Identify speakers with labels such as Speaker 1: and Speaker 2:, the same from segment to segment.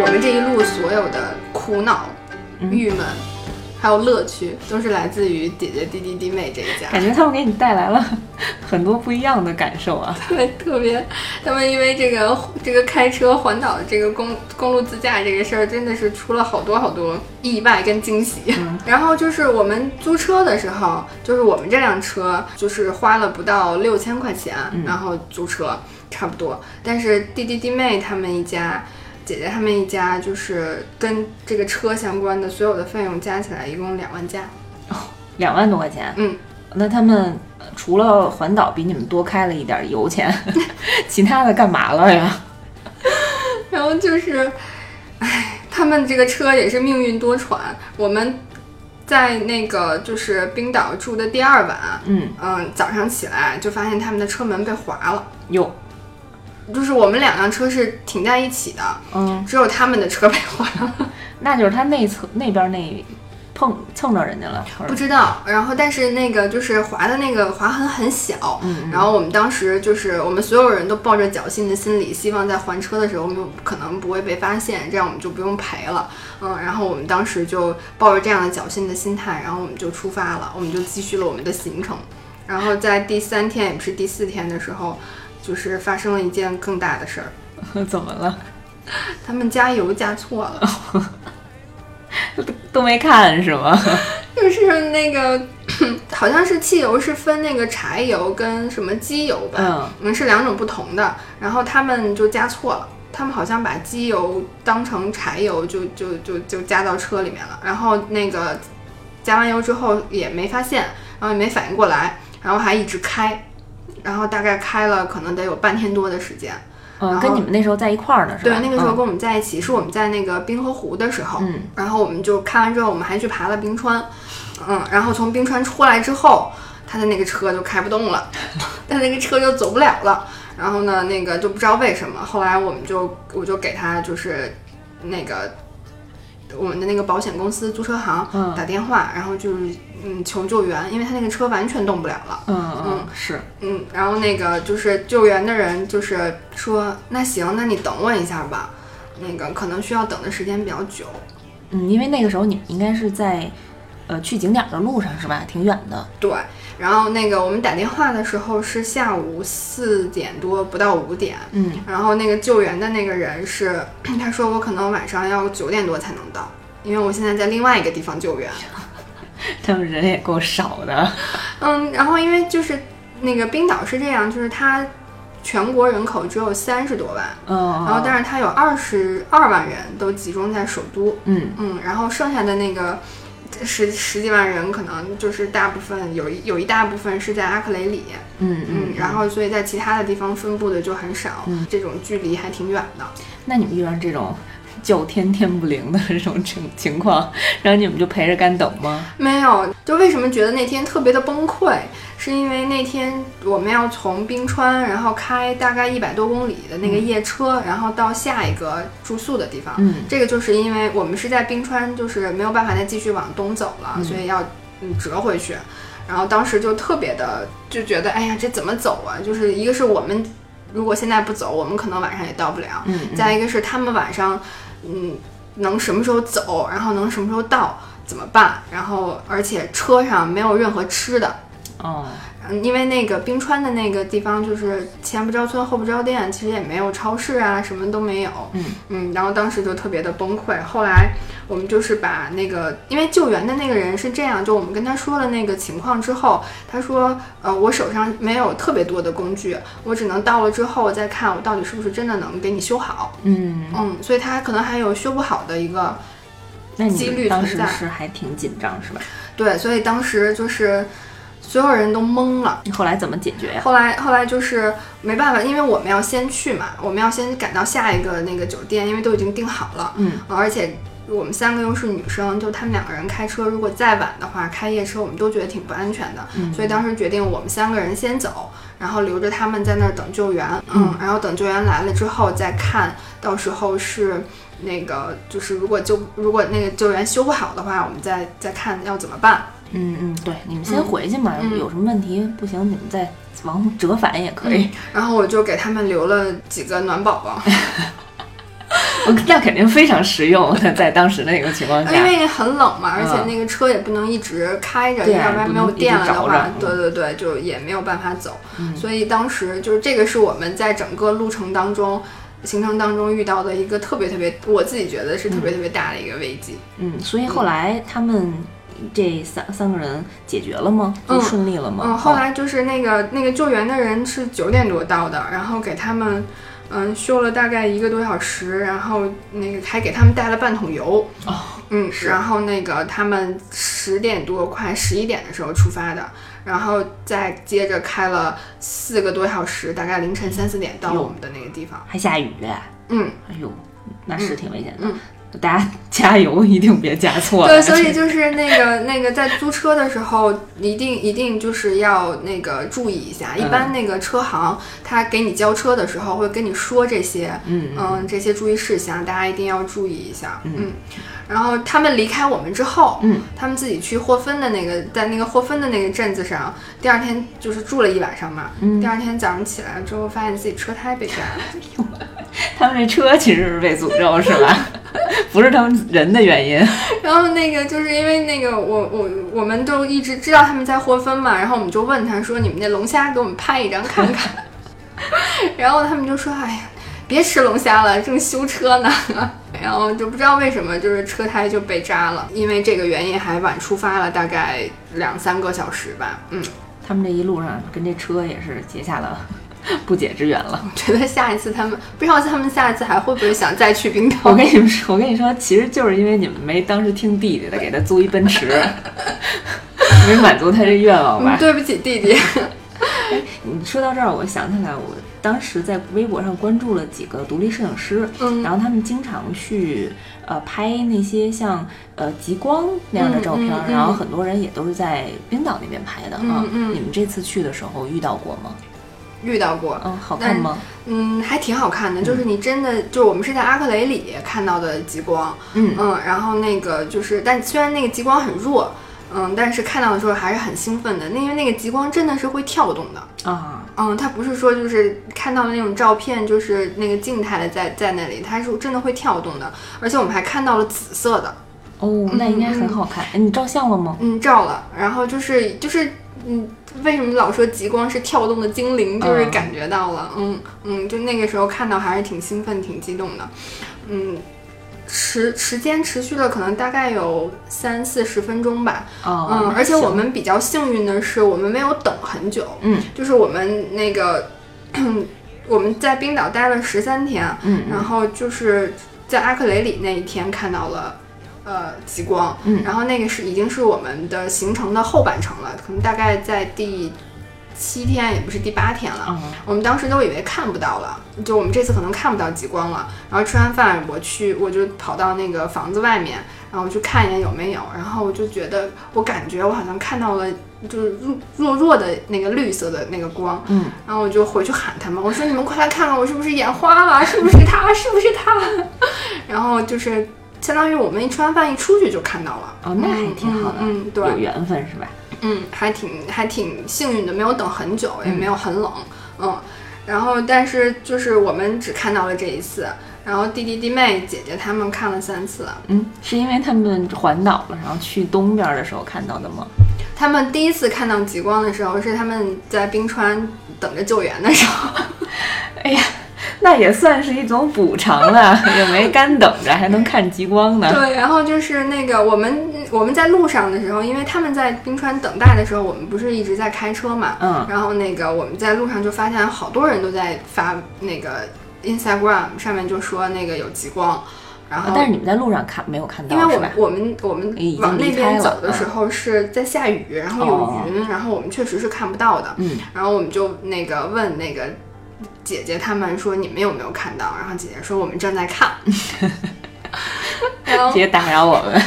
Speaker 1: 我们这一路所有的苦恼、郁闷，还有乐趣，都是来自于姐姐弟弟弟妹这一家。
Speaker 2: 感觉他们给你带来了 很多不一样的感受啊。
Speaker 1: 对，特别，他们因为这个这个开车环岛这个公公路自驾这个事儿，真的是出了好多好多意外跟惊喜。然后就是我们租车的时候，就是我们这辆车就是花了不到六千块钱，然后租车差不多。但是弟弟弟妹他们一家。姐姐他们一家就是跟这个车相关的所有的费用加起来一共两万加，
Speaker 2: 哦，两万多块钱。
Speaker 1: 嗯，
Speaker 2: 那他们除了环岛比你们多开了一点油钱，其他的干嘛了呀？
Speaker 1: 然后就是，唉，他们这个车也是命运多舛。我们在那个就是冰岛住的第二晚，
Speaker 2: 嗯
Speaker 1: 嗯，早上起来就发现他们的车门被划了。
Speaker 2: 哟。
Speaker 1: 就是我们两辆车是停在一起的，
Speaker 2: 嗯，
Speaker 1: 只有他们的车被划了，
Speaker 2: 那就是他内侧那边那碰蹭着人家了，
Speaker 1: 不知道。然后但是那个就是划的那个划痕很小，
Speaker 2: 嗯，
Speaker 1: 然后我们当时就是我们所有人都抱着侥幸的心理，希望在还车的时候我们可能不会被发现，这样我们就不用赔了，嗯，然后我们当时就抱着这样的侥幸的心态，然后我们就出发了，我们就继续了我们的行程，然后在第三天也不是第四天的时候。就是发生了一件更大的事儿，
Speaker 2: 怎么了？
Speaker 1: 他们加油加错了，
Speaker 2: 都没看是吗？
Speaker 1: 就是那个，好像是汽油是分那个柴油跟什么机油吧，嗯，是两种不同的。然后他们就加错了，他们好像把机油当成柴油，就就就就加到车里面了。然后那个加完油之后也没发现，然后也没反应过来，然后还一直开。然后大概开了可能得有半天多的时间，
Speaker 2: 嗯，跟你们那时候在一块儿呢，是
Speaker 1: 吧？对，那个时候跟我们在一起，是我们在那个冰河湖的时候，
Speaker 2: 嗯，
Speaker 1: 然后我们就开完之后，我们还去爬了冰川，嗯，然后从冰川出来之后，他的那个车就开不动了，他那个车就走不了了，然后呢，那个就不知道为什么，后来我们就我就给他就是那个我们的那个保险公司租车行打电话，然后就是。嗯，求救援，因为他那个车完全动不了了。
Speaker 2: 嗯嗯，是，
Speaker 1: 嗯，然后那个就是救援的人就是说，那行，那你等我一下吧，那个可能需要等的时间比较久。
Speaker 2: 嗯，因为那个时候你应该是在，呃，去景点的路上是吧？挺远的。
Speaker 1: 对，然后那个我们打电话的时候是下午四点多，不到五点。
Speaker 2: 嗯，
Speaker 1: 然后那个救援的那个人是，他说我可能晚上要九点多才能到，因为我现在在另外一个地方救援。
Speaker 2: 他们人也够少的，
Speaker 1: 嗯，然后因为就是那个冰岛是这样，就是它全国人口只有三十多万，
Speaker 2: 嗯，
Speaker 1: 然后但是它有二十二万人都集中在首都，
Speaker 2: 嗯
Speaker 1: 嗯，然后剩下的那个十十几万人可能就是大部分有一有一大部分是在阿克雷里，
Speaker 2: 嗯
Speaker 1: 嗯，然后所以在其他的地方分布的就很少，这种距离还挺远的。
Speaker 2: 那你们遇上这种？叫天天不灵的这种情情况，然后你们就陪着干等吗？
Speaker 1: 没有，就为什么觉得那天特别的崩溃，是因为那天我们要从冰川，然后开大概一百多公里的那个夜车，然后到下一个住宿的地方。
Speaker 2: 嗯，
Speaker 1: 这个就是因为我们是在冰川，就是没有办法再继续往东走了，所以要嗯折回去。然后当时就特别的就觉得，哎呀，这怎么走啊？就是一个是我们如果现在不走，我们可能晚上也到不了。
Speaker 2: 嗯，
Speaker 1: 再一个是他们晚上。嗯，能什么时候走，然后能什么时候到，怎么办？然后而且车上没有任何吃的，
Speaker 2: 哦。
Speaker 1: 嗯，因为那个冰川的那个地方就是前不着村后不着店，其实也没有超市啊，什么都没有。
Speaker 2: 嗯
Speaker 1: 嗯，然后当时就特别的崩溃。后来我们就是把那个，因为救援的那个人是这样，就我们跟他说了那个情况之后，他说，呃，我手上没有特别多的工具，我只能到了之后再看我到底是不是真的能给你修好。
Speaker 2: 嗯
Speaker 1: 嗯，所以他可能还有修不好的一个几率存在。
Speaker 2: 当时是还挺紧张，是吧？
Speaker 1: 对，所以当时就是。所有人都懵了，你
Speaker 2: 后来怎么解决呀？
Speaker 1: 后来后来就是没办法，因为我们要先去嘛，我们要先赶到下一个那个酒店，因为都已经订好了。
Speaker 2: 嗯，
Speaker 1: 而且我们三个又是女生，就他们两个人开车，如果再晚的话，开夜车我们都觉得挺不安全的。
Speaker 2: 嗯，
Speaker 1: 所以当时决定我们三个人先走，然后留着他们在那儿等救援。嗯，然后等救援来了之后再看到时候是那个就是如果救如果那个救援修不好的话，我们再再看要怎么办。
Speaker 2: 嗯嗯，对，你们先回去嘛，有什么问题不行，你们再往折返也可以。
Speaker 1: 然后我就给他们留了几个暖宝宝，
Speaker 2: 那肯定非常实用，在当时那个情况下，
Speaker 1: 因为很冷嘛，而且
Speaker 2: 嗯
Speaker 1: 那个车也不能一直开着，要不然没有电了的话对对对，就也没有办法走。
Speaker 2: 嗯
Speaker 1: 所以当时就是这个是我们在整个路程当中。行程当中遇到的一个特别特别，我自己觉得是特别特别大的一个危机。
Speaker 2: 嗯，所以后来他们这三三个人解决了吗？就
Speaker 1: 嗯
Speaker 2: 顺利了吗？
Speaker 1: 嗯，后来就是那个那个救援的人是九点多到的，然后给他们嗯修了大概一个多小时，然后那个还给他们带了半桶油。
Speaker 2: 哦，
Speaker 1: 嗯，然后那个他们十点多快十一点的时候出发的，然后再接着开了四个多小时，大概凌晨三四点到我们的那个地方。
Speaker 2: 还下雨，
Speaker 1: 嗯，
Speaker 2: 哎呦，那是挺危险的。
Speaker 1: 嗯
Speaker 2: 大家 加油，一定别加错了。
Speaker 1: 对，所以就是那个那个在租车的时候，一定一定就是要那个注意一下。一般那个车行他给你交车的时候会跟你说这些，
Speaker 2: 嗯
Speaker 1: 嗯，这些注意事项，大家一定要注意一下。嗯，然后他们离开我们之后，
Speaker 2: 嗯，
Speaker 1: 他们自己去霍芬的那个，在那个霍芬的那个镇子上，第二天就是住了一晚上嘛。
Speaker 2: 嗯
Speaker 1: 第二天早上起来之后，发现自己车胎被扎了。
Speaker 2: 他们这车其实是被诅咒是吧？不是他们人的原因。
Speaker 1: 然后那个就是因为那个我我我们都一直知道他们在霍芬嘛，然后我们就问他说：“你们那龙虾给我们拍一张看看。” 然后他们就说：“哎呀，别吃龙虾了，正修车呢。”然后就不知道为什么，就是车胎就被扎了，因为这个原因还晚出发了大概两三个小时吧。嗯，
Speaker 2: 他们这一路上跟这车也是结下了 不解之缘了。
Speaker 1: 我觉得下一次他们不知道他们下一次还会不会想再去冰岛。
Speaker 2: 我跟你们说，我跟你说，其实就是因为你们没当时听弟弟的，给他租一奔驰，没满足他这愿望吧
Speaker 1: 嗯，？对不起弟弟。
Speaker 2: 你说到这儿，我想起来，我当时在微博上关注了几个独立摄影师，
Speaker 1: 嗯
Speaker 2: 然后他们经常去呃拍那些像呃极光那样的照片，
Speaker 1: 嗯嗯嗯
Speaker 2: 然后很多人也都是在冰岛那边拍的啊。你们这次去的时候遇到过吗？
Speaker 1: 遇到过，
Speaker 2: 嗯，好看吗？
Speaker 1: 嗯，还挺好看的，就是你真的，就是我们是在阿克雷里看到的极光，
Speaker 2: 嗯。
Speaker 1: 嗯，然后那个就是，但虽然那个极光很弱，嗯，但是看到的时候还是很兴奋的，那因为那个极光真的是会跳动的，
Speaker 2: 啊，
Speaker 1: 嗯，它不是说就是看到的那种照片，就是那个静态的在在那里，它是真的会跳动的，而且我们还看到了紫色的，
Speaker 2: 哦，那应该很好看。哎，你照相了吗？
Speaker 1: 嗯，照了，然后就是就是，嗯，为什么老说极光是跳动的精灵？就是
Speaker 2: 嗯
Speaker 1: 感觉到了，嗯嗯，就那个时候看到还是挺兴奋、挺激动的，嗯，时时间持续了可能大概有三四十分钟吧，
Speaker 2: 哦，
Speaker 1: 嗯，而且我们比较幸运的是，我们没有等很久，
Speaker 2: 嗯
Speaker 1: 就是我们那个我们在冰岛待了十三天，
Speaker 2: 嗯
Speaker 1: 然后就是在阿克雷里那一天看到了。呃，极光，
Speaker 2: 嗯
Speaker 1: 然后那个是已经是我们的行程的后半程了，可能大概在第七天，也不是第八天了。
Speaker 2: 嗯
Speaker 1: 我们当时都以为看不到了，就我们这次可能看不到极光了。然后吃完饭，我去我就跑到那个房子外面，然后去看一眼有没有。然后我就觉得，我感觉我好像看到了，就是弱弱弱的那个绿色的那个光。
Speaker 2: 嗯，
Speaker 1: 然后我就回去喊他们，我说你们快来看看我是不是眼花了，是不是他，是不是他？然后就是相当于我们一吃完饭一出去就看到了。
Speaker 2: 哦，那还挺好的，
Speaker 1: 嗯，嗯对，
Speaker 2: 有缘分是吧？
Speaker 1: 嗯，还挺还挺幸运的，没有等很久，也没有很冷，嗯，然后但是就是我们只看到了这一次，然后弟弟弟妹姐姐他们看了三次，
Speaker 2: 嗯，是因为他们环岛了，然后去东边的时候看到的吗？
Speaker 1: 他们第一次看到极光的时候是他们在冰川等着救援的时候，
Speaker 2: 哎呀，那也算是一种补偿了，也没干等着，还能看极光呢。
Speaker 1: 对，然后就是那个我们我们在路上的时候，因为他们在冰川等待的时候，我们不是一直在开车嘛，
Speaker 2: 嗯
Speaker 1: 然后那个我们在路上就发现好多人都在发那个 Instagram 上面就说那个有极光，然后
Speaker 2: 啊但是你们在路上看没有看到
Speaker 1: 因为我？们我们我们往那边走的时候是在下雨，然后有
Speaker 2: 哦
Speaker 1: 云，然后我们确实是看不到的。
Speaker 2: 嗯，
Speaker 1: 然后我们就那个问那个姐姐他们说你们有没有看到？然后姐姐说我们正在看。然后
Speaker 2: 别打扰我们。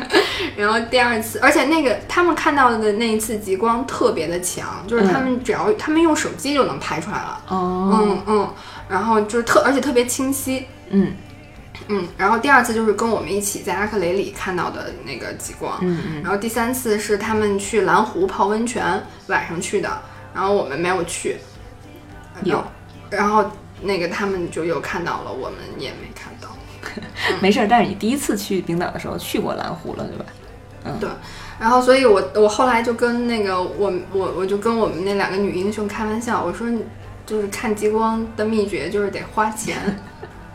Speaker 1: 然后第二次，而且那个他们看到的那一次极光特别的强，就是他们只要、他们用手机就能拍出来了。
Speaker 2: 哦，
Speaker 1: 嗯嗯，然后就是特而且特别清晰。
Speaker 2: 嗯
Speaker 1: 嗯，然后第二次就是跟我们一起在阿克雷里看到的那个极光，
Speaker 2: 嗯嗯，
Speaker 1: 然后第三次是他们去蓝湖泡温泉，晚上去的，然后我们没有去，
Speaker 2: 有
Speaker 1: 然后那个他们就又看到了，我们也没看到。
Speaker 2: 没事儿。但是你第一次去冰岛的时候去过蓝湖了，对吧？嗯，
Speaker 1: 对。然后，所以我我后来就跟那个我我我就跟我们那两个女英雄开玩笑，我说就是看极光的秘诀就是得花钱，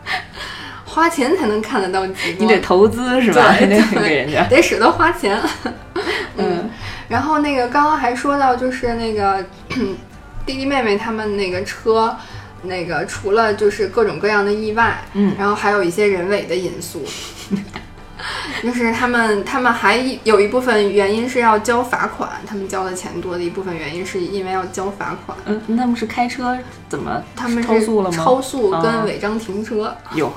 Speaker 1: 花钱才能看得到极光。
Speaker 2: 你得投资是吧？
Speaker 1: 对，
Speaker 2: 得给人家，
Speaker 1: 得舍得花钱。嗯。然后那个刚刚还说到就是那个 弟弟妹妹他们那个车，那个除了就是各种各样的意外，
Speaker 2: 嗯，
Speaker 1: 然后还有一些人为的因素。就是他们，他们还有一部分原因是要交罚款，他们交的钱多的一部分原因是因为要交罚款。
Speaker 2: 嗯，他们是开车怎么？
Speaker 1: 他们
Speaker 2: 超速了吗？
Speaker 1: 超速跟违章停车。
Speaker 2: 有，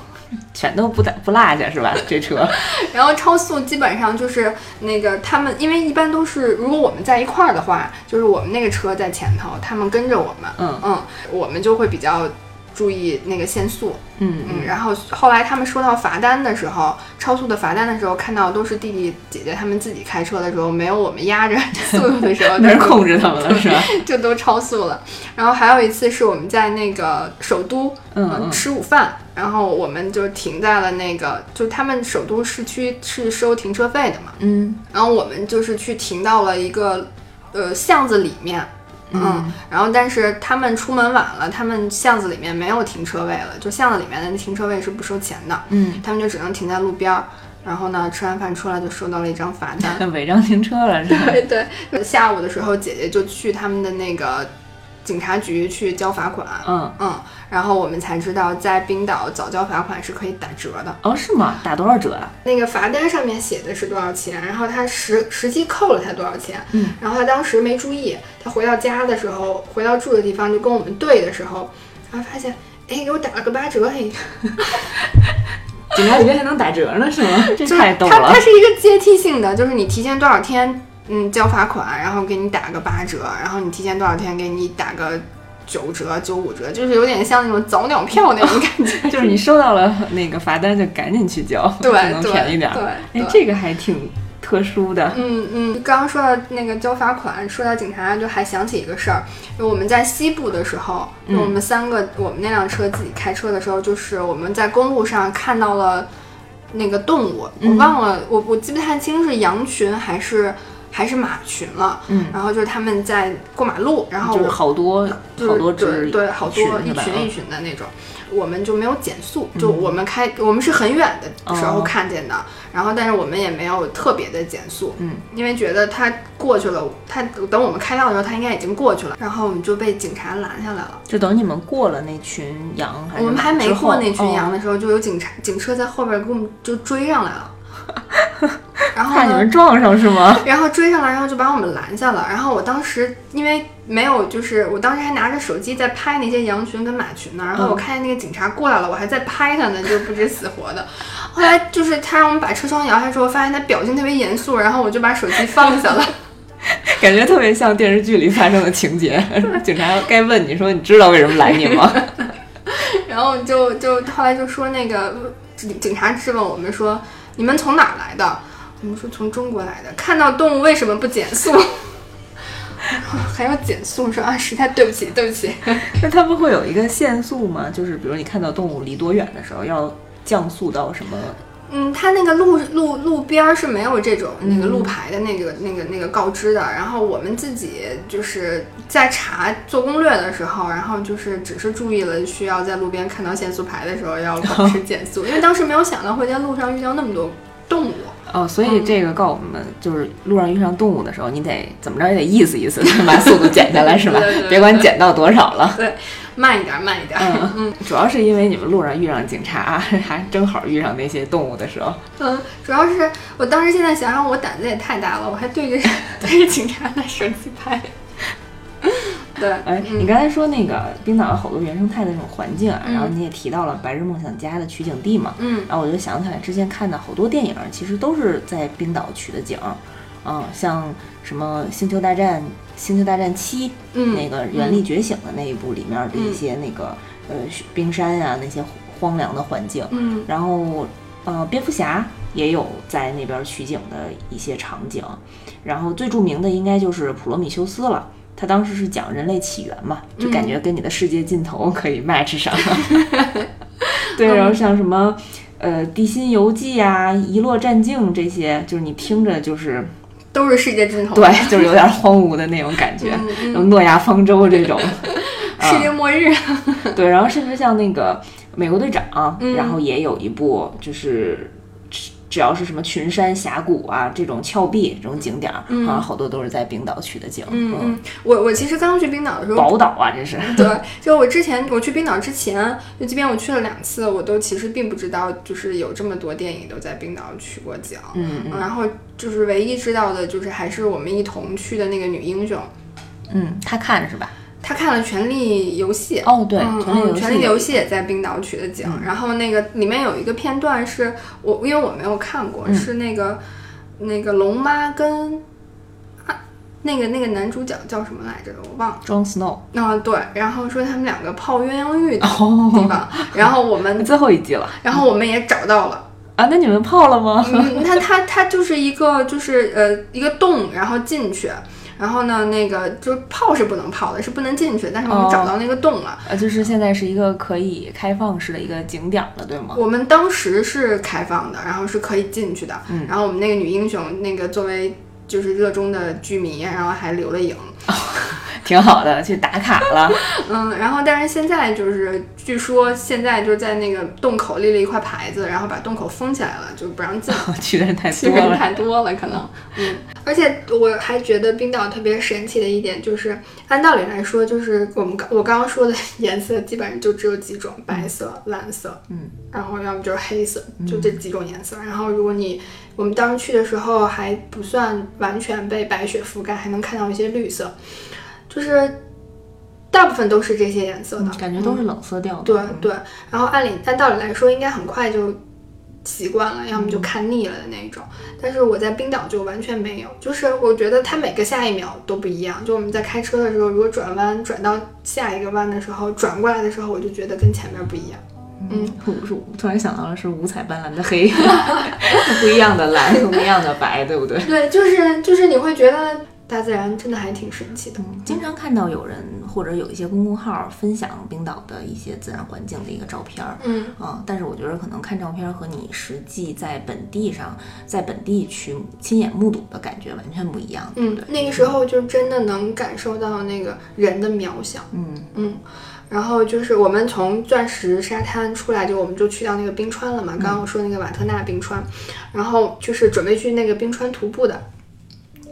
Speaker 2: 全都不在不落下是吧？这车。
Speaker 1: 然后超速基本上就是那个他们，因为一般都是如果我们在一块儿的话，就是我们那个车在前头，他们跟着我们。
Speaker 2: 嗯
Speaker 1: 嗯，我们就会比较。注意那个限速，
Speaker 2: 嗯
Speaker 1: 嗯，然后后来他们收到罚单的时候，超速的罚单的时候，看到都是弟弟姐姐他们自己开车的时候，没有我们压着 速度的时候，
Speaker 2: 没人控制他们了是吧？
Speaker 1: 就都超速了。然后还有一次是我们在那个首都，
Speaker 2: 嗯，
Speaker 1: 吃午饭，然后我们就停在了那个，就他们首都市区是收停车费的嘛，
Speaker 2: 嗯，
Speaker 1: 然后我们就是去停到了一个呃巷子里面。嗯，然后但是他们出门晚了，他们巷子里面没有停车位了，就巷子里面的停车位是不收钱的，
Speaker 2: 嗯，
Speaker 1: 他们就只能停在路边儿。然后呢，吃完饭出来就收到了一张罚单，
Speaker 2: 违章停车了，是吧？
Speaker 1: 对对。下午的时候，姐姐就去他们的那个。警察局去交罚款，
Speaker 2: 嗯
Speaker 1: 嗯，然后我们才知道在冰岛早交罚款是可以打折的。
Speaker 2: 哦，是吗？打多少折啊？
Speaker 1: 那个罚单上面写的是多少钱，然后他实实际扣了他多少钱，
Speaker 2: 嗯，
Speaker 1: 然后他当时没注意，他回到家的时候，回到住的地方就跟我们对的时候，然后发现，哎，给我打了个八折，嘿，
Speaker 2: 警察局还能打折呢，是吗？这太逗了。
Speaker 1: 它它是一个阶梯性的，就是你提前多少天。嗯，交罚款，然后给你打个八折，然后你提前多少天给你打个九折、九五折，就是有点像那种早鸟票那种感觉。
Speaker 2: 就是你收到了那个罚单就赶紧去交，
Speaker 1: 对，
Speaker 2: 能便宜点。
Speaker 1: 对，
Speaker 2: 哎，这个还挺特殊的。
Speaker 1: 嗯嗯，刚刚说到那个交罚款，说到警察，就还想起一个事儿，就我们在西部的时候，就我们三个，我们那辆车自己开车的时候，就是我们在公路上看到了那个动物，我忘了，我我记不太清是羊群还是。还是马群了，
Speaker 2: 嗯，
Speaker 1: 然后就是他们在过马路，然后
Speaker 2: 就是好多好多只，
Speaker 1: 对，好多一群一群的那种，我们就没有减速，就我们开，我们是很远的时候看见的，然后但是我们也没有特别的减速，
Speaker 2: 嗯，
Speaker 1: 因为觉得他过去了，他等我们开到的时候，他应该已经过去了，然后我们就被警察拦下来了，
Speaker 2: 就等你们过了那群羊，
Speaker 1: 我们还没过那群羊的时候，就有警察警车在后边给我们就追上来了。然后
Speaker 2: 怕你们撞上是吗？
Speaker 1: 然后追上来，然后就把我们拦下了。然后我当时因为没有，就是我当时还拿着手机在拍那些羊群跟马群呢。然后我看见那个警察过来了，我还在拍他呢，就不知死活的。后来就是他让我们把车窗摇下之后，发现他表情特别严肃，然后我就把手机放下了。
Speaker 2: 感觉特别像电视剧里发生的情节。警察该问你说你知道为什么拦你吗？
Speaker 1: 然后就就后来就说那个警警察质问我们说。你们从哪来的？我们说从中国来的。看到动物为什么不减速？还要减速？说啊，实在对不起，对不起。
Speaker 2: 那他们会有一个限速吗？就是比如你看到动物离多远的时候，要降速到什么？
Speaker 1: 嗯，它那个路路路边儿是没有这种那个路牌的那个那个那个告知的。然后我们自己就是在查做攻略的时候，然后就是只是注意了需要在路边看到限速牌的时候要保持减速，因为当时没有想到会在路上遇到那么多动物。
Speaker 2: 哦，所以这个告诉我们，就是路上遇上动物的时候，你得怎么着也得意思意思，把速度减下来，是吧？别管减到多少了。
Speaker 1: 对。慢一点，慢一点。
Speaker 2: 嗯嗯，主要是因为你们路上遇上警察，还正好遇上那些动物的时候。
Speaker 1: 嗯，主要是我当时现在想想，我胆子也太大了，我还对着 对着警察拿手机拍。对，
Speaker 2: 哎，你刚才说那个冰岛有好多原生态的那种环境啊，然后你也提到了《白日梦想家》的取景地嘛，
Speaker 1: 嗯，
Speaker 2: 然后我就想起来之前看的好多电影，其实都是在冰岛取的景。嗯，像什么《星球大战》《星球大战七》那个《原力觉醒》的那一部里面的一些那个呃冰山呀，那些荒凉的环境。
Speaker 1: 嗯，
Speaker 2: 然后呃，蝙蝠侠也有在那边取景的一些场景。然后最著名的应该就是《普罗米修斯》了，他当时是讲人类起源嘛，就感觉跟你的世界尽头可以 match 上。对，然后像什么。呃《地心游记》啊，《遗落战境》这些，就是你听着就是
Speaker 1: 都是世界尽头，
Speaker 2: 对，就是有点荒芜的那种感觉，诺亚方舟这种，
Speaker 1: 世界末日。
Speaker 2: 对，然后甚至像那个美国队长，然后也有一部就是。只要是什么群山峡谷啊，这种峭壁这种景点儿，啊，好多都是在冰岛取的景。
Speaker 1: 嗯嗯，我我其实刚去冰岛的时候，
Speaker 2: 宝岛啊，这是。
Speaker 1: 对，就我之前我去冰岛之前，就即便我去了两次，我都其实并不知道，就是有这么多电影都在冰岛取过景。
Speaker 2: 嗯
Speaker 1: 嗯。然后就是唯一知道的，就是还是我们一同去的那个女英雄。
Speaker 2: 嗯，她看是吧？
Speaker 1: 他看了《权力游戏》
Speaker 2: 哦，对，《
Speaker 1: 权
Speaker 2: 力
Speaker 1: 游戏》也在冰岛取的景。然后那个里面有一个片段是我，因为我没有看过，是那个那个龙妈跟啊那个那个男主角叫什么来着？我忘了。
Speaker 2: Jon Snow。
Speaker 1: 啊，对。然后说他们两个泡鸳鸯浴的地方。然后我们
Speaker 2: 最后一季了。
Speaker 1: 然后我们也找到了。
Speaker 2: 啊，那你们泡了吗？
Speaker 1: 嗯，它它它就是一个就是呃一个洞，然后进去。然后呢，那个就是泡是不能泡的，是不能进去。但是我们找到那个洞了，
Speaker 2: 呃，就是现在是一个可以开放式的一个景点了，对吗？
Speaker 1: 我们当时是开放的，然后是可以进去的。
Speaker 2: 嗯，
Speaker 1: 然后我们那个女英雄，那个作为就是热衷的剧迷，然后还留了影。
Speaker 2: 挺好的，去打卡了。
Speaker 1: 嗯，然后但是现在就是，据说现在就是在那个洞口立了一块牌子，然后把洞口封起来了，就不让进。
Speaker 2: 去的人太
Speaker 1: 多了，去的人太多了，可能。嗯，而且我还觉得冰岛特别神奇的一点就是，按道理来说，就是我们刚我刚刚说的颜色基本上就只有几种：白色、蓝色，
Speaker 2: 嗯，
Speaker 1: 然后要么就是黑色，就这几种颜色。然后如果你我们当时去的时候还不算完全被白雪覆盖，还能看到一些绿色。就是大部分都是这些颜色的，
Speaker 2: 感觉都是冷色调的。
Speaker 1: 对对，然后按理按道理来说，应该很快就习惯了，要么就看腻了的那种。但是我在冰岛就完全没有，就是我觉得它每个下一秒都不一样。就我们在开车的时候，如果转弯转到下一个弯的时候，转过来的时候，我就觉得跟前面不一样。嗯，
Speaker 2: 我突然想到了是五彩斑斓的黑，不一样的蓝，不一样的白，对不对？
Speaker 1: 对，就是就是你会觉得。大自然真的还挺神奇的，
Speaker 2: 经常看到有人或者有一些公众号分享冰岛的一些自然环境的一个照片儿，
Speaker 1: 嗯。
Speaker 2: 啊，但是我觉得可能看照片和你实际在本地上，在本地去亲眼目睹的感觉完全不一样，
Speaker 1: 嗯，那个时候就真的能感受到那个人的渺小，
Speaker 2: 嗯。
Speaker 1: 嗯，然后就是我们从钻石沙滩出来，就我们就去到那个冰川了嘛，刚刚我说那个瓦特纳冰川，然后就是准备去那个冰川徒步的。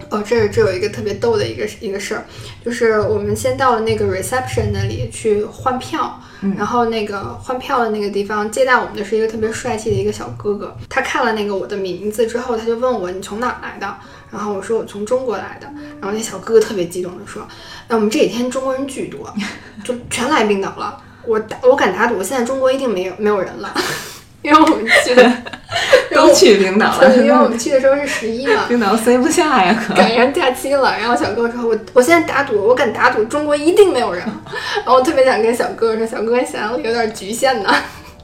Speaker 1: 哦，这这有一个特别逗的一个一个事儿，就是我们先到了那个 reception 那里去换票，然后那个换票的那个地方接待我们的是一个特别帅气的一个小哥哥，他看了那个我的名字之后，他就问我你从哪来的，然后我说我从中国来的，然后那小哥哥特别激动的说，那，我们这几天中国人巨多，就全来冰岛了，我打我敢打赌，现在中国一定没有没有人了。因为我们去的
Speaker 2: 都去冰岛了，
Speaker 1: 因为我们去的时候是十一嘛，
Speaker 2: 冰岛塞不下呀，可
Speaker 1: 赶上假期了。然后小哥说：“我我现在打赌，我敢打赌，中国一定没有人。”然后我特别想跟小哥说：“小哥，想象力有点局限呢。”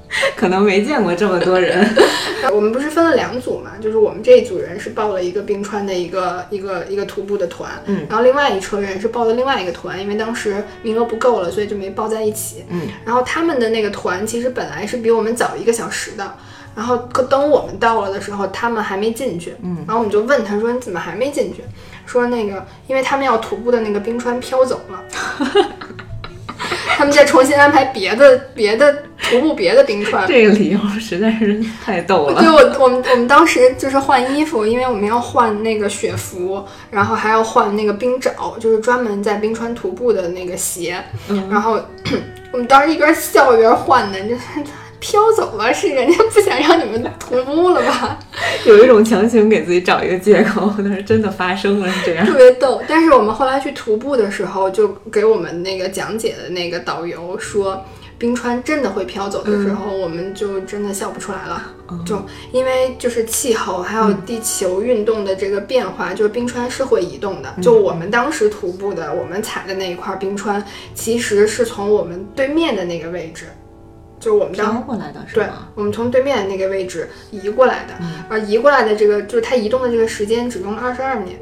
Speaker 2: 可能没见过这么多人。
Speaker 1: 我们不是分了两组嘛？就是我们这一组人是报了一个冰川的一个一个一个徒步的团，
Speaker 2: 嗯，
Speaker 1: 然后另外一车人是报的另外一个团，因为当时名额不够了，所以就没报在一起，
Speaker 2: 嗯。
Speaker 1: 然后他们的那个团其实本来是比我们早一个小时的，然后可等我们到了的时候，他们还没进去，
Speaker 2: 嗯。
Speaker 1: 然后我们就问他说：“你怎么还没进去？”说那个，因为他们要徒步的那个冰川飘走了。他们再重新安排别的别的徒步别的冰川，
Speaker 2: 这个理由实在是太逗了。
Speaker 1: 就我我们我们当时就是换衣服，因为我们要换那个雪服，然后还要换那个冰爪，就是专门在冰川徒步的那个鞋。然后 我们当时一边笑一边换的，这。飘走了，是人家不想让你们徒步了吧？
Speaker 2: 有一种强行给自己找一个借口，但是真的发生了是这样，
Speaker 1: 特别逗。但是我们后来去徒步的时候，就给我们那个讲解的那个导游说，冰川真的会飘走的时候，我们就真的笑不出来了。就因为就是气候还有地球运动的这个变化，就是冰川是会移动的。就我们当时徒步的，我们踩的那一块冰川，其实是从我们对面的那个位置。就是我们当
Speaker 2: 过来的是，
Speaker 1: 对，我们从对面那个位置移过来的，而移过来的这个就是它移动的这个时间只用了二十二年，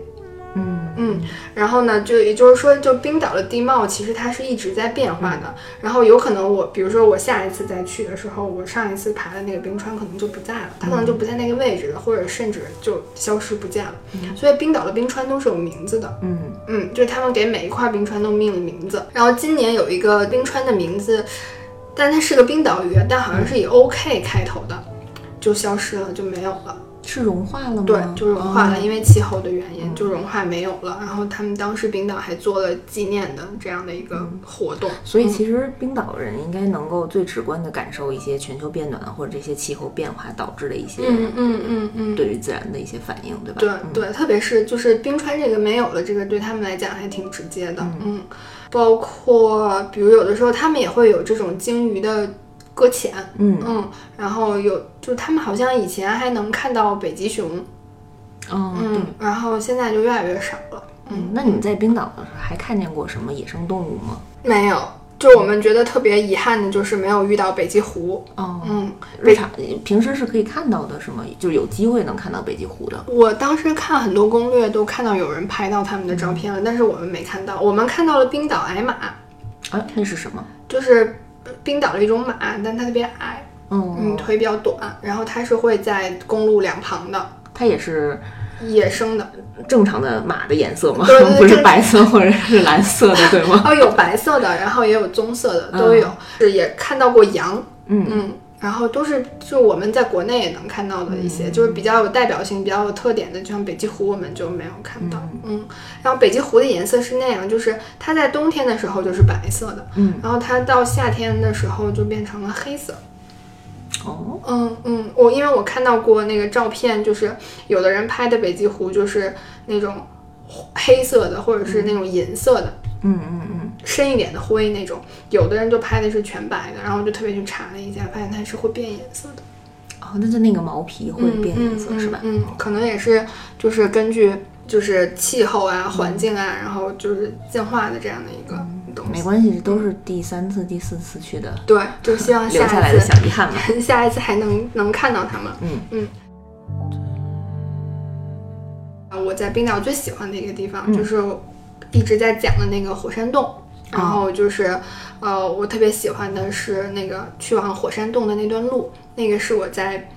Speaker 1: 嗯。嗯，然后呢，就也就是说，就冰岛的地貌其实它是一直在变化的。然后有可能我，比如说我下一次再去的时候，我上一次爬的那个冰川可能就不在了，它可能就不在那个位置了，或者甚至就消失不见了。所以冰岛的冰川都是有名字的。
Speaker 2: 嗯。
Speaker 1: 嗯，就是他们给每一块冰川都命了名字。然后今年有一个冰川的名字，但它是个冰岛语，但好像是以 OK 开头的，就消失了，就没有了。
Speaker 2: 是融化了吗？
Speaker 1: 对，就融化了，因为气候的原因，就融化没有了。然后他们当时冰岛还做了纪念的这样的一个活动。
Speaker 2: 所以其实冰岛人应该能够最直观的感受一些全球变暖或者这些气候变化导致的一些，
Speaker 1: 嗯嗯嗯嗯，
Speaker 2: 对于自然的一些反应，对吧？
Speaker 1: 对对，特别是就是冰川这个没有了，这个对他们来讲还挺直接的。嗯，包括比如有的时候他们也会有这种鲸鱼的。搁浅，嗯嗯，然后有，就他们好像以前还能看到北极熊，
Speaker 2: 嗯，
Speaker 1: 然后现在就越来越少了。
Speaker 2: 嗯，那你们在冰岛的时候还看见过什么野生动物吗？
Speaker 1: 没有，就我们觉得特别遗憾的就是没有遇到北极狐。
Speaker 2: 哦，
Speaker 1: 嗯，
Speaker 2: 日常平时是可以看到的，是吗？就有机会能看到北极狐的。
Speaker 1: 我当时看很多攻略都看到有人拍到他们的照片了，但是我们没看到。我们看到了冰岛矮马。
Speaker 2: 啊，那是什么？
Speaker 1: 就是。冰岛的一种马，但它特别矮，嗯，腿比较短，然后它是会在公路两旁的。
Speaker 2: 它也是
Speaker 1: 野生的，
Speaker 2: 正常的马的颜色吗？
Speaker 1: 对
Speaker 2: 不是白色或者是蓝色的，对吗？
Speaker 1: 哦，有白色的，然后也有棕色的，都有。是也看到过羊，
Speaker 2: 嗯
Speaker 1: 嗯。然后都是就我们在国内也能看到的一些，就是比较有代表性、比较有特点的，就像北极狐，我们就没有看到。嗯，然后北极狐的颜色是那样，就是它在冬天的时候就是白色的，
Speaker 2: 嗯，
Speaker 1: 然后它到夏天的时候就变成了黑色。
Speaker 2: 哦，
Speaker 1: 嗯嗯，我因为我看到过那个照片，就是有的人拍的北极狐就是那种黑色的，或者是那种银色的。
Speaker 2: 嗯嗯嗯，
Speaker 1: 深一点的灰那种，有的人就拍的是全白的，然后就特别去查了一下，发现它是会变颜色的。
Speaker 2: 哦，那就那个毛皮会变颜色是吧？
Speaker 1: 嗯，可能也是就是根据就是气候啊、环境啊，然后就是进化的这样的一个东西。
Speaker 2: 没关系，都是第三次、第四次去的。
Speaker 1: 对，就希望
Speaker 2: 留下来的小遗憾嘛，
Speaker 1: 下一次还能能看到他们。
Speaker 2: 嗯
Speaker 1: 嗯。啊，我在冰岛最喜欢的一个地方就是。一直在讲的那个火山洞，然后就是，呃，我特别喜欢的是那个去往火山洞的那段路，那个是我在。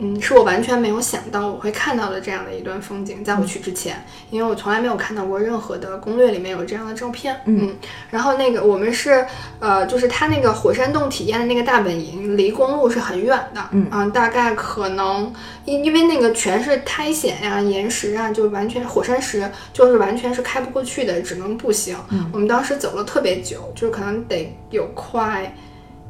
Speaker 1: 嗯，是我完全没有想到我会看到的这样的一段风景，在我去之前，因为我从来没有看到过任何的攻略里面有这样的照片。嗯，然后那个我们是，呃，就是它那个火山洞体验的那个大本营，离公路是很远的。嗯，大概可能因因为那个全是苔藓呀、岩石啊，就完全火山石，就是完全是开不过去的，只能步行。我们当时走了特别久，就是可能得有快。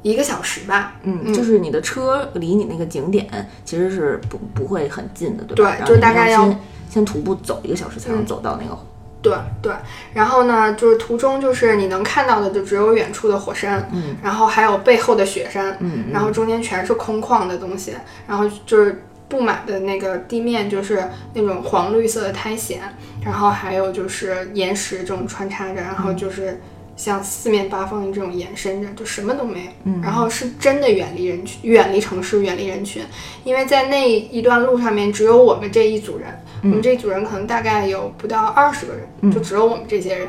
Speaker 1: 一个小时吧，
Speaker 2: 嗯，就是你的车离你那个景点其实是不不会很近的，
Speaker 1: 对
Speaker 2: 吧？
Speaker 1: 对，就大概
Speaker 2: 要先徒步走一个小时才能走到那个。
Speaker 1: 对对，然后呢，就是途中就是你能看到的就只有远处的火山，
Speaker 2: 嗯，
Speaker 1: 然后还有背后的雪山，
Speaker 2: 嗯，
Speaker 1: 然后中间全是空旷的东西，然后就是布满的那个地面就是那种黄绿色的苔藓，然后还有就是岩石这种穿插着，然后就是。像四面八方的这种延伸着，就什么都没有。
Speaker 2: 嗯，
Speaker 1: 然后是真的远离人群，远离城市，远离人群，因为在那一段路上面只有我们这一组人，我们这一组人可能大概有不到二十个人，就只有我们这些人。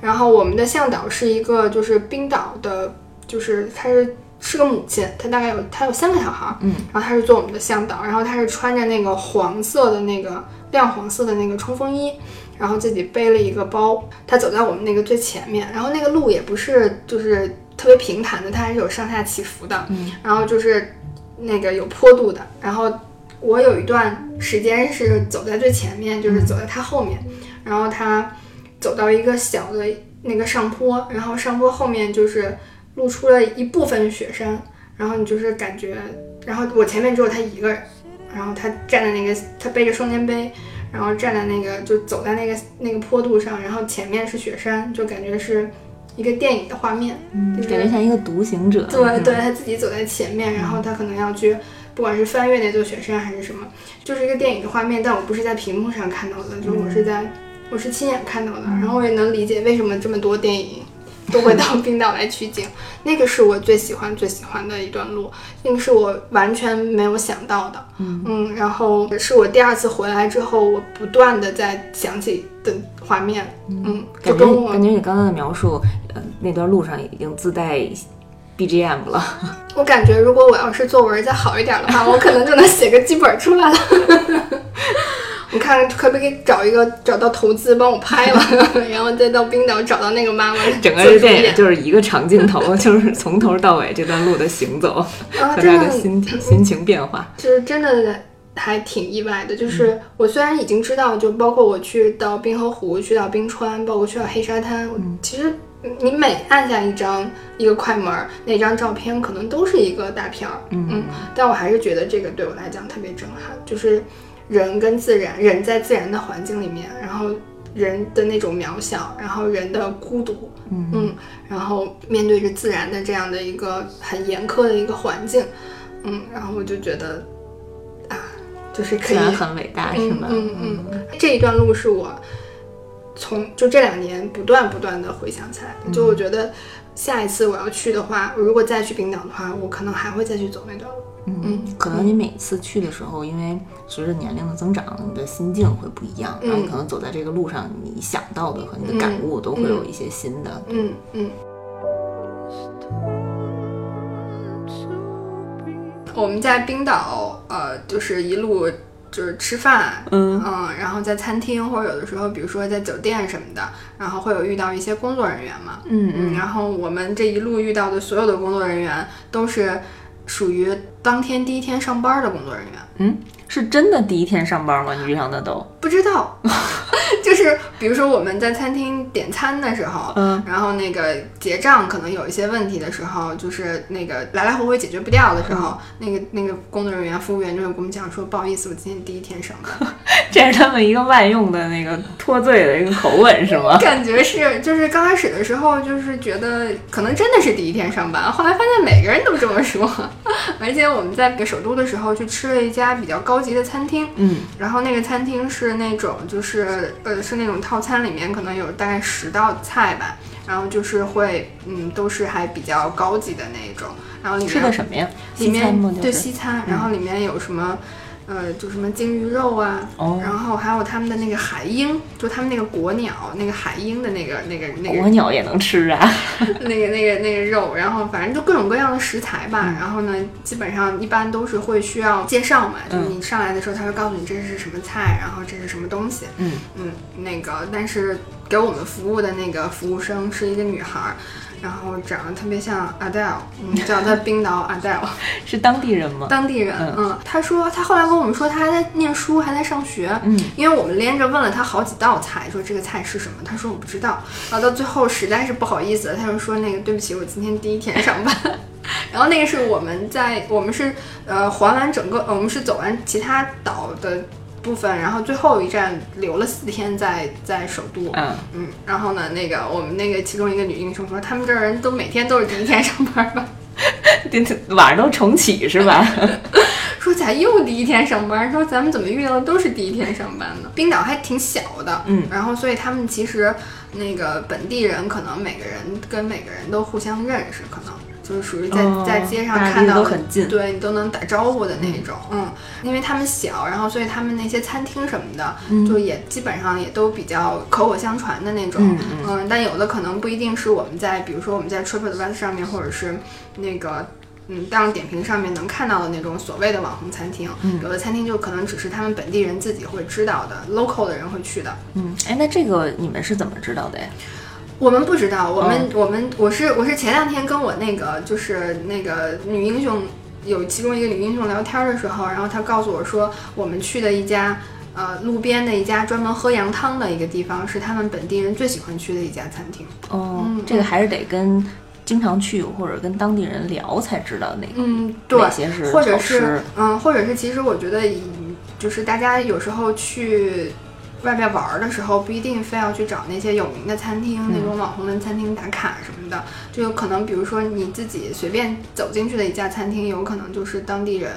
Speaker 1: 然后我们的向导是一个就是冰岛的，就是他是是个母亲，他大概有他有三个小孩，
Speaker 2: 嗯，
Speaker 1: 然后他是做我们的向导，然后他是穿着那个黄色的那个亮黄色的那个冲锋衣。然后自己背了一个包，他走在我们那个最前面，然后那个路也不是就是特别平坦的，它还是有上下起伏的，
Speaker 2: 嗯，
Speaker 1: 然后就是那个有坡度的。然后我有一段时间是走在最前面，就是走在他后面，然后他走到一个小的那个上坡，然后上坡后面就是露出了一部分雪山，然后你就是感觉，然后我前面只有他一个人，然后他站在那个，他背着双肩背。然后站在那个，就走在那个那个坡度上，然后前面是雪山，就感觉是一个电影的画面，
Speaker 2: 感觉像一个独行者。
Speaker 1: 对，对他自己走在前面，然后他可能要去，不管是翻越那座雪山还是什么，就是一个电影的画面。但我不是在屏幕上看到的，就是我是在，我是亲眼看到的。然后我也能理解为什么这么多电影 都会到冰岛来取景。那个是我最喜欢最喜欢的一段路，那个是我完全没有想到的。嗯嗯，然后是我第二次回来之后，我不断的在想起的画面。嗯，
Speaker 2: 就跟我感觉你刚刚的描述，呃，那段路上已经自带 BGM 了。
Speaker 1: 我感觉如果我要是作文再好一点的话，我可能就能写个剧本出来了。你看，可不可以找一个找到投资帮我拍了，然后再到冰岛找到那个妈妈。
Speaker 2: 整个电影就是一个长镜头，就是从头到尾这段路的行走 和他的心心情变化，
Speaker 1: 就是真的还挺意外的。就是我虽然已经知道，就包括我去到冰河湖、去到冰川，包括去到黑沙滩，其实你每按下一张一个快门，那张照片可能都是一个大片儿。嗯嗯，但我还是觉得这个对我来讲特别震撼，就是。人跟自然，人在自然的环境里面，然后人的那种渺小，然后人的孤独，嗯，然后面对着自然的这样的一个很严苛的一个环境，嗯，然后我就觉得啊，就是可以
Speaker 2: 很伟大，是吗？
Speaker 1: 嗯嗯，这一段路是我从就这两年不断不断的回想起来，就我觉得下一次我要去的话，如果再去冰岛的话，我可能还会再去走那段路。
Speaker 2: 嗯，可能你每次去的时候，因为随着年龄的增长，你的心境会不一样，然后可能走在这个路上，你想到的和你的感悟都会有一些新的。
Speaker 1: 嗯嗯。我们在冰岛，呃，就是一路就是吃饭，嗯嗯，然后在餐厅或者有的时候，比如说在酒店什么的，然后会有遇到一些工作人员嘛，嗯嗯，然后我们这一路遇到的所有的工作人员都是。属于当天第一天上班的工作人员，
Speaker 2: 嗯，是真的第一天上班吗？你遇上的都
Speaker 1: 不知道，就是比如说我们在餐厅点餐的时候，嗯，然后那个结账可能有一些问题的时候，就是那个来来回回解决不掉的时候，那个那个工作人员、服务员就会跟我们讲说，不好意思，我今天第一天上班。
Speaker 2: 这是他们一个万用的那个脱罪的一个口吻，是吗？
Speaker 1: 感觉是，就是刚开始的时候，就是觉得可能真的是第一天上班，后来发现每个人都这么说。而且我们在首都的时候去吃了一家比较高级的餐厅，嗯，然后那个餐厅是那种就是呃是那种套餐里面可能有大概十道菜吧，然后就是会嗯都是还比较高级的那种，然后里面
Speaker 2: 吃的什么呀？
Speaker 1: 里面对
Speaker 2: 西
Speaker 1: 餐，然后里面有什么？呃，就什么鲸鱼肉啊，然后还有他们的那个海鹰，就他们那个国鸟，那个海鹰的那个那个那个
Speaker 2: 国鸟也能吃啊，
Speaker 1: 那个那个那个肉，然后反正就各种各样的食材吧，然后呢，基本上一般都是会需要介绍嘛，就你上来的时候他会告诉你这是什么菜，然后这是什么东西，嗯嗯，那个但是给我们服务的那个服务生是一个女孩。然后长得特别像 Adele，嗯，叫他冰岛 Adele，
Speaker 2: 是当地人吗？
Speaker 1: 当地人，嗯，他说他后来跟我们说他还在念书，还在上学，嗯，因为我们连着问了他好几道菜，说这个菜是什么，他说我不知道，然后到最后实在是不好意思，他就说那个对不起，我今天第一天上班，然后那个是我们在我们是呃环完整个，我们是走完其他岛的。部分，然后最后一站留了四天在在首都，嗯嗯，然后呢，那个我们那个其中一个女英雄说，他们这儿人都每天都是第一天上班吧，
Speaker 2: 晚上都重启是吧？
Speaker 1: 说咋又第一天上班？说咱们怎么遇到的都是第一天上班呢？冰岛还挺小的，嗯，然后所以他们其实那个本地人可能每个人跟每个人都互相认识，可能。就是属于在在街上看到，对你都能打招呼的那种，嗯，因为他们小，然后所以他们那些餐厅什么的，就也基本上也都比较口口相传的那种，嗯，但有的可能不一定是我们在，比如说我们在 TripAdvisor 上面，或者是那个嗯大众点评上面能看到的那种所谓的网红餐厅，有的餐厅就可能只是他们本地人自己会知道的，local 的人会去的，
Speaker 2: 嗯，哎，那这个你们是怎么知道的呀？
Speaker 1: 我们不知道，我们我们我是我是前两天跟我那个就是那个女英雄有其中一个女英雄聊天的时候，然后她告诉我说，我们去的一家呃路边的一家专门喝羊汤的一个地方，是他们本地人最喜欢去的一家餐厅。
Speaker 2: 哦，这个还是得跟经常去或者跟当地人聊才知道那个
Speaker 1: 嗯，对，
Speaker 2: 哪些是
Speaker 1: 或者是嗯，或者是其实我觉得就是大家有时候去。外边玩的时候不一定非要去找那些有名的餐厅，那种网红的餐厅打卡什么的，就有可能，比如说你自己随便走进去的一家餐厅，有可能就是当地人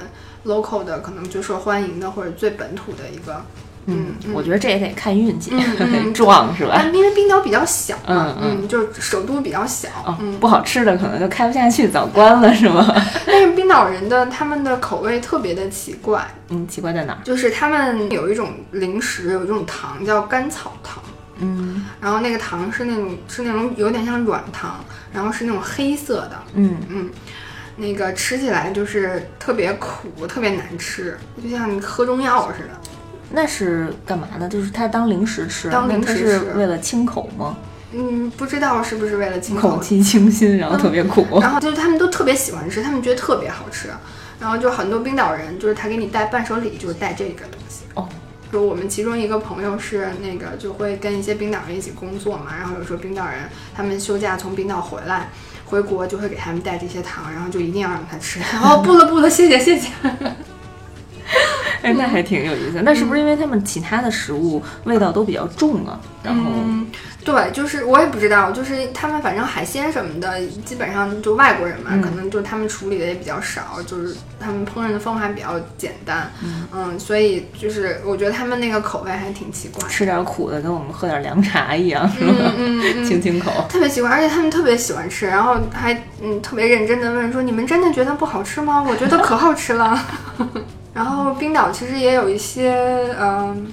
Speaker 1: local 的，可能最受欢迎的或者最本土的一个嗯，
Speaker 2: 我觉得这也得看运气，
Speaker 1: 嗯
Speaker 2: 撞是吧？
Speaker 1: 因为冰岛比较小嘛，
Speaker 2: 嗯
Speaker 1: 嗯，就是首都比较小，嗯，
Speaker 2: 不好吃的可能就开不下去，早关了是吗？
Speaker 1: 但是冰岛人的他们的口味特别的奇怪，
Speaker 2: 嗯，奇怪在哪儿？
Speaker 1: 就是他们有一种零食，有一种糖叫甘草糖，
Speaker 2: 嗯，
Speaker 1: 然后那个糖是那种是那种有点像软糖，然后是那种黑色的，
Speaker 2: 嗯
Speaker 1: 嗯。那个吃起来就是特别苦，特别难吃，就像你喝中药似的。
Speaker 2: 那是干嘛呢？就是它当零食吃，
Speaker 1: 当零食
Speaker 2: 是为了清口吗？
Speaker 1: 嗯，不知道是不是为了清口，
Speaker 2: 口气清新，然后特别苦。
Speaker 1: 然后就是他们都特别喜欢吃，他们觉得特别好吃。然后就很多冰岛人，就是他给你带伴手礼，就是带这个东西。
Speaker 2: 哦，
Speaker 1: 就我们其中一个朋友是那个，就会跟一些冰岛人一起工作嘛。然后有时候冰岛人他们休假从冰岛回来。回国就会给他们带这些糖，然后就一定要让他吃。然 后不了不了，谢谢谢谢。
Speaker 2: 哎，那还挺有意思。那是不是因为他们其他的食物味道都比较重啊？然后，
Speaker 1: 对，就是我也不知道，就是他们反正海鲜什么的，基本上就外国人嘛，可能就他们处理的也比较少，就是他们烹饪的方法比较简单。嗯，所以就是我觉得他们那个口味还挺奇怪，
Speaker 2: 吃点苦的，跟我们喝点凉茶一样，是吧？
Speaker 1: 嗯，
Speaker 2: 清清口，
Speaker 1: 特别奇怪，而且他们特别喜欢吃，然后还嗯特别认真的问说：“你们真的觉得不好吃吗？我觉得可好吃了。” 然后冰岛其实也有一些嗯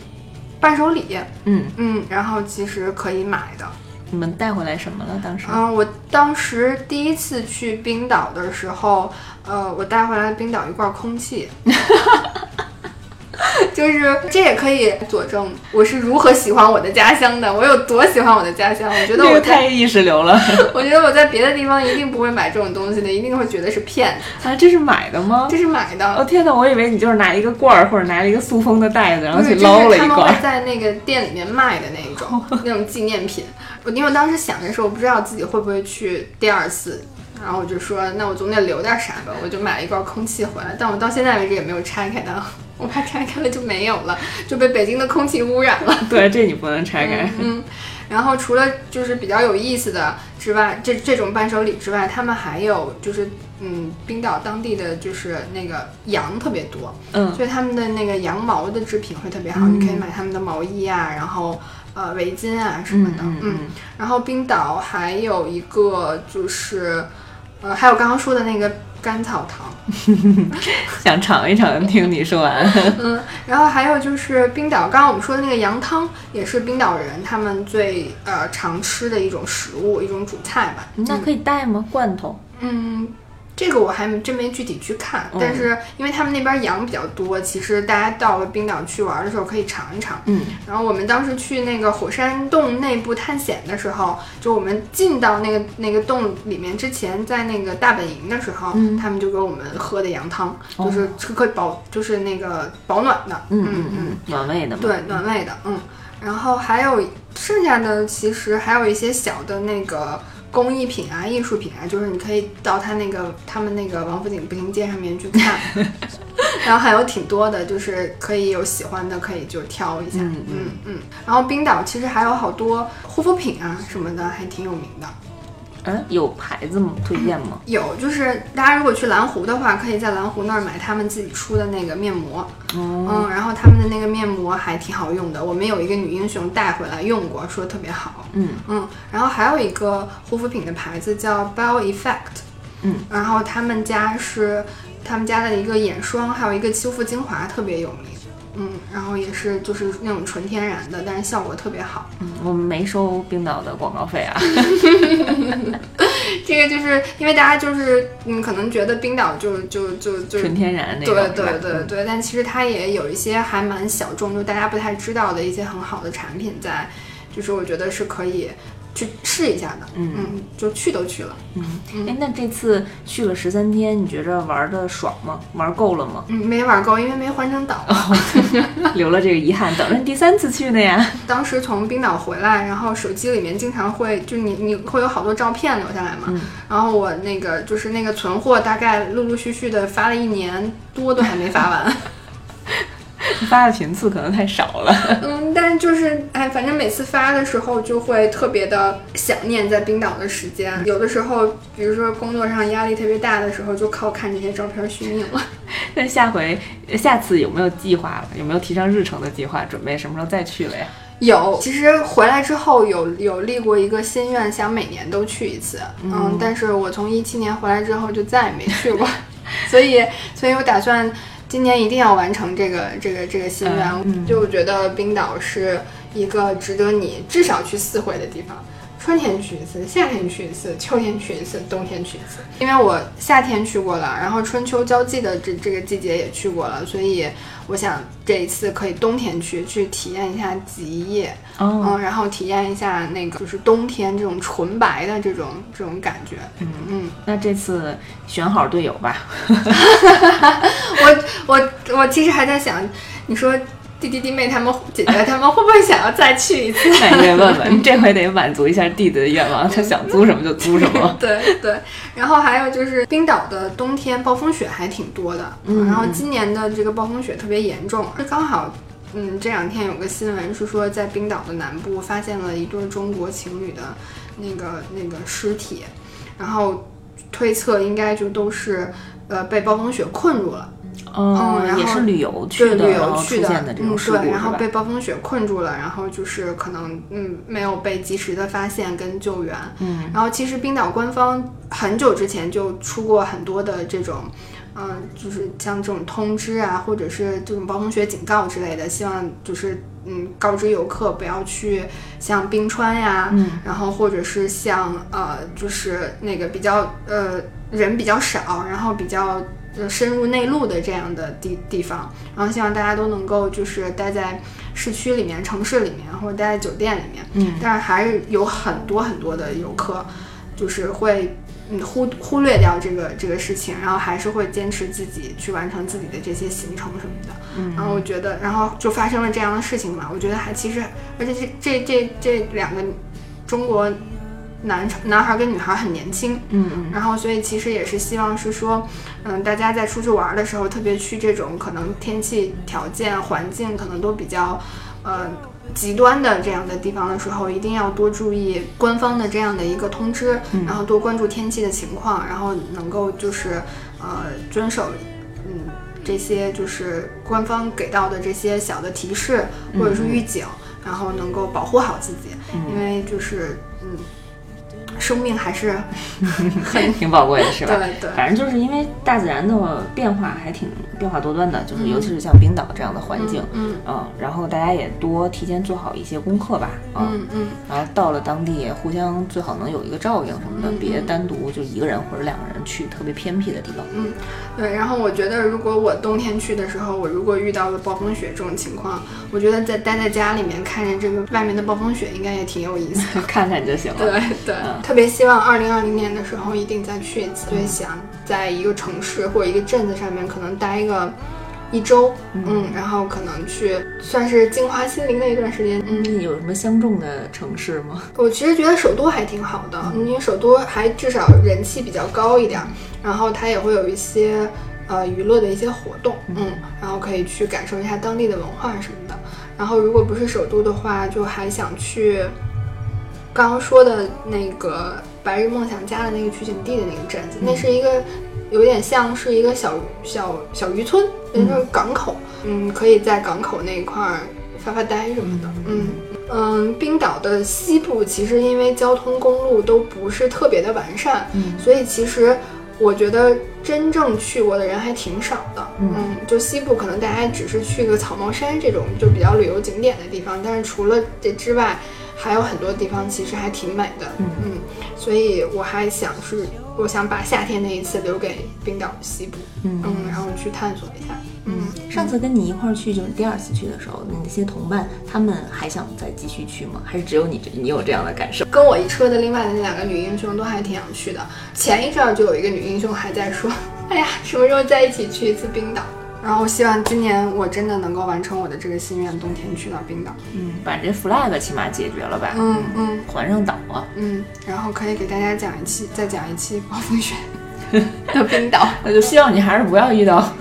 Speaker 1: 伴手礼，
Speaker 2: 嗯
Speaker 1: 嗯，然后其实可以买的。
Speaker 2: 你们带回来什么了？当时？
Speaker 1: 嗯，我当时第一次去冰岛的时候，呃，我带回来冰岛一罐空气。就是这也可以佐证我是如何喜欢我的家乡的，我有多喜欢我的家乡。我觉得我
Speaker 2: 太意识流了。
Speaker 1: 我觉得我在别的地方一定不会买这种东西的，一定会觉得是骗子。
Speaker 2: 啊，这是买的吗？
Speaker 1: 这是买的。
Speaker 2: 哦天哪，我以为你就是拿一个罐儿或者拿了一个塑封的袋子，然后去捞了一罐。
Speaker 1: 他们会在那个店里面卖的那种 那种纪念品。我因为我当时想的是，我不知道自己会不会去第二次。然后我就说，那我总得留点啥吧，我就买了一罐空气回来，但我到现在为止也没有拆开它，我怕拆开了就没有了，就被北京的空气污染了。
Speaker 2: 对，这你不能拆开。
Speaker 1: 嗯，然后除了就是比较有意思的之外，这这种伴手礼之外，他们还有就是嗯，冰岛当地的就是那个羊特别多，
Speaker 2: 嗯，
Speaker 1: 所以他们的那个羊毛的制品会特别好，你可以买他们的毛衣啊，然后呃围巾啊什么的，
Speaker 2: 嗯，
Speaker 1: 然后冰岛还有一个就是。呃，还有刚刚说的那个甘草糖，
Speaker 2: 想尝一尝，听你说完。
Speaker 1: 嗯，然后还有就是冰岛，刚刚我们说的那个羊汤，也是冰岛人他们最呃常吃的一种食物，一种主菜吧。
Speaker 2: 那可以带吗？罐头？
Speaker 1: 嗯。这个我还真没具体去看，但是因为他们那边羊比较多，其实大家到了冰岛去玩的时候可以尝一尝。
Speaker 2: 嗯，
Speaker 1: 然后我们当时去那个火山洞内部探险的时候，就我们进到那个那个洞里面之前，在那个大本营的时候，他们就给我们喝的羊汤，就是可以保，就是那个保暖的。
Speaker 2: 嗯嗯嗯，暖胃的。
Speaker 1: 对，暖胃的。嗯，然后还有剩下的，其实还有一些小的那个。工艺品啊，艺术品啊，就是你可以到他那个他们那个王府井步行街上面去看，然后还有挺多的，就是可以有喜欢的，可以就挑一下。嗯嗯嗯。然后冰岛其实还有好多护肤品啊什么的，还挺有名的。
Speaker 2: 嗯，有牌子吗？推荐吗？
Speaker 1: 有，就是大家如果去蓝湖的话，可以在蓝湖那儿买他们自己出的那个面膜。
Speaker 2: 哦。
Speaker 1: 嗯，然后他们的那个面膜还挺好用的，我们有一个女英雄带回来用过，说特别好。
Speaker 2: 嗯
Speaker 1: 嗯。然后还有一个护肤品的牌子叫 Bell Effect。
Speaker 2: 嗯。
Speaker 1: 然后他们家是他们家的一个眼霜，还有一个修复精华特别有名。嗯，然后也是就是那种纯天然的，但是效果特别好。
Speaker 2: 嗯，我们没收冰岛的广告费啊。
Speaker 1: 这个就是因为大家就是嗯，可能觉得冰岛就就就就
Speaker 2: 纯天然那
Speaker 1: 种，对对对对，但其实它也有一些还蛮小众，就大家不太知道的一些很好的产品在，就是我觉得是可以。去试一下的，嗯嗯，就去都去了，
Speaker 2: 嗯，哎，那这次去了十三天，你觉着玩的爽吗？玩够了吗？
Speaker 1: 嗯，没玩够，因为没环成岛，
Speaker 2: 留了这个遗憾，等着第三次去呢呀。
Speaker 1: 当时从冰岛回来，然后手机里面经常会，就你你会有好多照片留下来嘛，然后我那个就是那个存货，大概陆陆续续的发了一年多，都还没发完。
Speaker 2: 发的频次可能太少了，
Speaker 1: 嗯，但就是哎，反正每次发的时候就会特别的想念在冰岛的时间。有的时候，比如说工作上压力特别大的时候，就靠看这些照片续命了。
Speaker 2: 那下回下次有没有计划了？有没有提上日程的计划？准备什么时候再去了呀？
Speaker 1: 有，其实回来之后有有立过一个心愿，想每年都去一次。嗯，但是我从一七年回来之后就再也没去过，所以，所以我打算今年一定要完成这个这个这个心愿。就觉得冰岛是一个值得你至少去四回的地方。春天去一次，夏天去一次，秋天去一次，冬天去一次。因为我夏天去过了，然后春秋交际的这这个季节也去过了，所以我想这一次可以冬天去，去体验一下极夜，嗯，然后体验一下那个就是冬天这种纯白的这种这种感觉。嗯嗯，
Speaker 2: 那这次选好队友吧。
Speaker 1: 我我我其实还在想，你说。弟弟弟妹他们姐姐他们会不会想要再去一次？
Speaker 2: 那你得问问，这回得满足一下弟弟的愿望，他想租什么就租什么。
Speaker 1: 对对，然后还有就是冰岛的冬天暴风雪还挺多的，嗯然后今年的这个暴风雪特别严重，刚好，嗯，这两天有个新闻是说在冰岛的南部发现了一对中国情侣的那个那个尸体，然后推测应该就都是呃被暴风雪困住了。
Speaker 2: 嗯，也是旅游去
Speaker 1: 的，旅游去
Speaker 2: 的，
Speaker 1: 嗯，对，然后被暴风雪困住了，然后就是可能嗯没有被及时的发现跟救援，
Speaker 2: 嗯，
Speaker 1: 然后其实冰岛官方很久之前就出过很多的这种，嗯，就是像这种通知啊，或者是这种暴风雪警告之类的，希望就是嗯告知游客不要去像冰川呀，
Speaker 2: 嗯，
Speaker 1: 然后或者是像呃就是那个比较呃人比较少，然后比较。就深入内陆的这样的地地方，然后希望大家都能够就是待在市区里面、城市里面，或者待在酒店里面。
Speaker 2: 嗯，
Speaker 1: 但是还是有很多很多的游客，就是会嗯忽忽略掉这个这个事情，然后还是会坚持自己去完成自己的这些行程什么的。
Speaker 2: 嗯，
Speaker 1: 然后我觉得，然后就发生了这样的事情嘛，我觉得还其实，而且这这这这两个中国。男男孩跟女孩很年轻，
Speaker 2: 嗯嗯，
Speaker 1: 然后所以其实也是希望是说，嗯，大家在出去玩的时候，特别去这种可能天气条件环境可能都比较，呃，极端的这样的地方的时候，一定要多注意官方的这样的一个通知，然后多关注天气的情况，然后能够就是呃遵守，嗯，这些就是官方给到的这些小的提示或者是预警，然后能够保护好自己，因为就是嗯。生命还是 很
Speaker 2: 挺宝贵的，是吧？
Speaker 1: 对对，
Speaker 2: 反正就是因为大自然的变化还挺变化多端的，就是尤其是像冰岛这样的环境，
Speaker 1: 嗯
Speaker 2: 嗯，然后大家也多提前做好一些功课吧，
Speaker 1: 嗯嗯，
Speaker 2: 然后到了当地互相最好能有一个照应什么的，别单独就一个人或者两个人去特别偏僻的地方。
Speaker 1: 嗯，对。然后我觉得，如果我冬天去的时候，我如果遇到了暴风雪这种情况，我觉得在待在家里面看着这个外面的暴风雪，应该也挺有意思的，
Speaker 2: 看看就行了。
Speaker 1: 对对。特别希望二零二零年的时候一定再去一次，对，想在一个城市或者一个镇子上面可能待个一周，嗯，然后可能去算是净化心灵的一段时间。
Speaker 2: 嗯，有什么相中的城市吗？
Speaker 1: 我其实觉得首都还挺好的，因为首都还至少人气比较高一点，然后它也会有一些呃娱乐的一些活动，嗯，然后可以去感受一下当地的文化什么的。然后如果不是首都的话，就还想去。刚刚说的那个《白日梦想家》的那个取景地的那个镇子，那是一个有点像是一个小小小渔村，就是港口，嗯，可以在港口那一块儿发发呆什么的，嗯嗯。冰岛的西部其实因为交通公路都不是特别的完善，所以其实我觉得真正去过的人还挺少的，嗯，就西部可能大家只是去个草帽山这种就比较旅游景点的地方，但是除了这之外。还有很多地方其实还挺美的，
Speaker 2: 嗯
Speaker 1: 嗯，所以我还想是，我想把夏天那一次留给冰岛西部，
Speaker 2: 嗯
Speaker 1: 嗯，然后去探索一下，
Speaker 2: 嗯。上次跟你一块儿去就是第二次去的时候，你那些同伴他们还想再继续去吗？还是只有你你有这样的感受？
Speaker 1: 跟我一车的另外的那两个女英雄都还挺想去的。前一阵儿就有一个女英雄还在说，哎呀，什么时候再一起去一次冰岛？然后希望今年我真的能够完成我的这个心愿，冬天去到冰岛。
Speaker 2: 嗯，把这 flag 起码解决了吧？
Speaker 1: 嗯嗯，
Speaker 2: 环上岛啊。
Speaker 1: 嗯，然后可以给大家讲一期，再讲一期暴风雪 的冰岛。
Speaker 2: 那就希望你还是不要遇到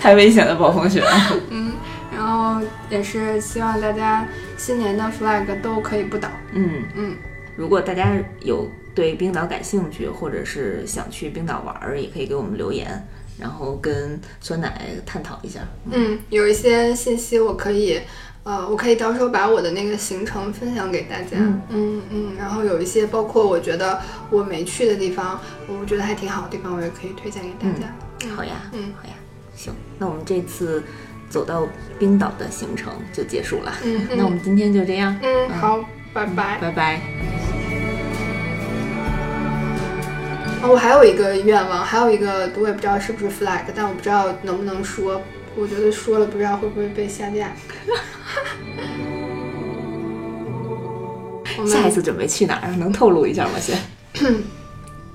Speaker 2: 太危险的暴风雪。
Speaker 1: 嗯，然后也是希望大家新年的 flag 都可以不倒。
Speaker 2: 嗯
Speaker 1: 嗯，
Speaker 2: 如果大家有对冰岛感兴趣，或者是想去冰岛玩儿，也可以给我们留言，然后跟酸奶探讨一下。
Speaker 1: 嗯，有一些信息我可以。呃，我可以到时候把我的那个行程分享给大家。
Speaker 2: 嗯
Speaker 1: 嗯嗯，然后有一些包括我觉得我没去的地方，我觉得还挺好的地方，我也可以推荐给大家。
Speaker 2: 好呀，
Speaker 1: 嗯，
Speaker 2: 好呀，行，那我们这次走到冰岛的行程就结束了。
Speaker 1: 嗯，
Speaker 2: 那我们今天就这样。
Speaker 1: 嗯，好，拜拜，
Speaker 2: 拜拜。
Speaker 1: 哦，我还有一个愿望，还有一个我也不知道是不是 flag，但我不知道能不能说。我觉得说了不知道会不会被下架。
Speaker 2: 下一次准备去哪儿？能透露一下吗？先。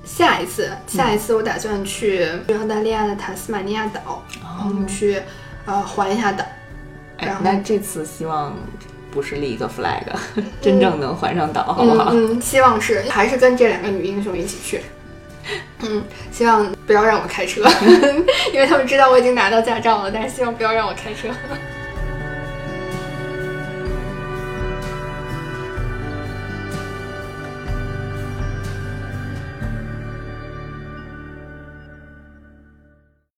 Speaker 1: 下一次，下一次我打算去澳大利亚的塔斯马尼亚岛，我们去呃环一下岛。
Speaker 2: 哎，那这次希望不是立一个 flag，真正能环上岛，好不好？
Speaker 1: 嗯，希望是，还是跟这两个女英雄一起去。嗯，希望不要让我开车，因为他们知道我已经拿到驾照了，但是希望不要让我开车。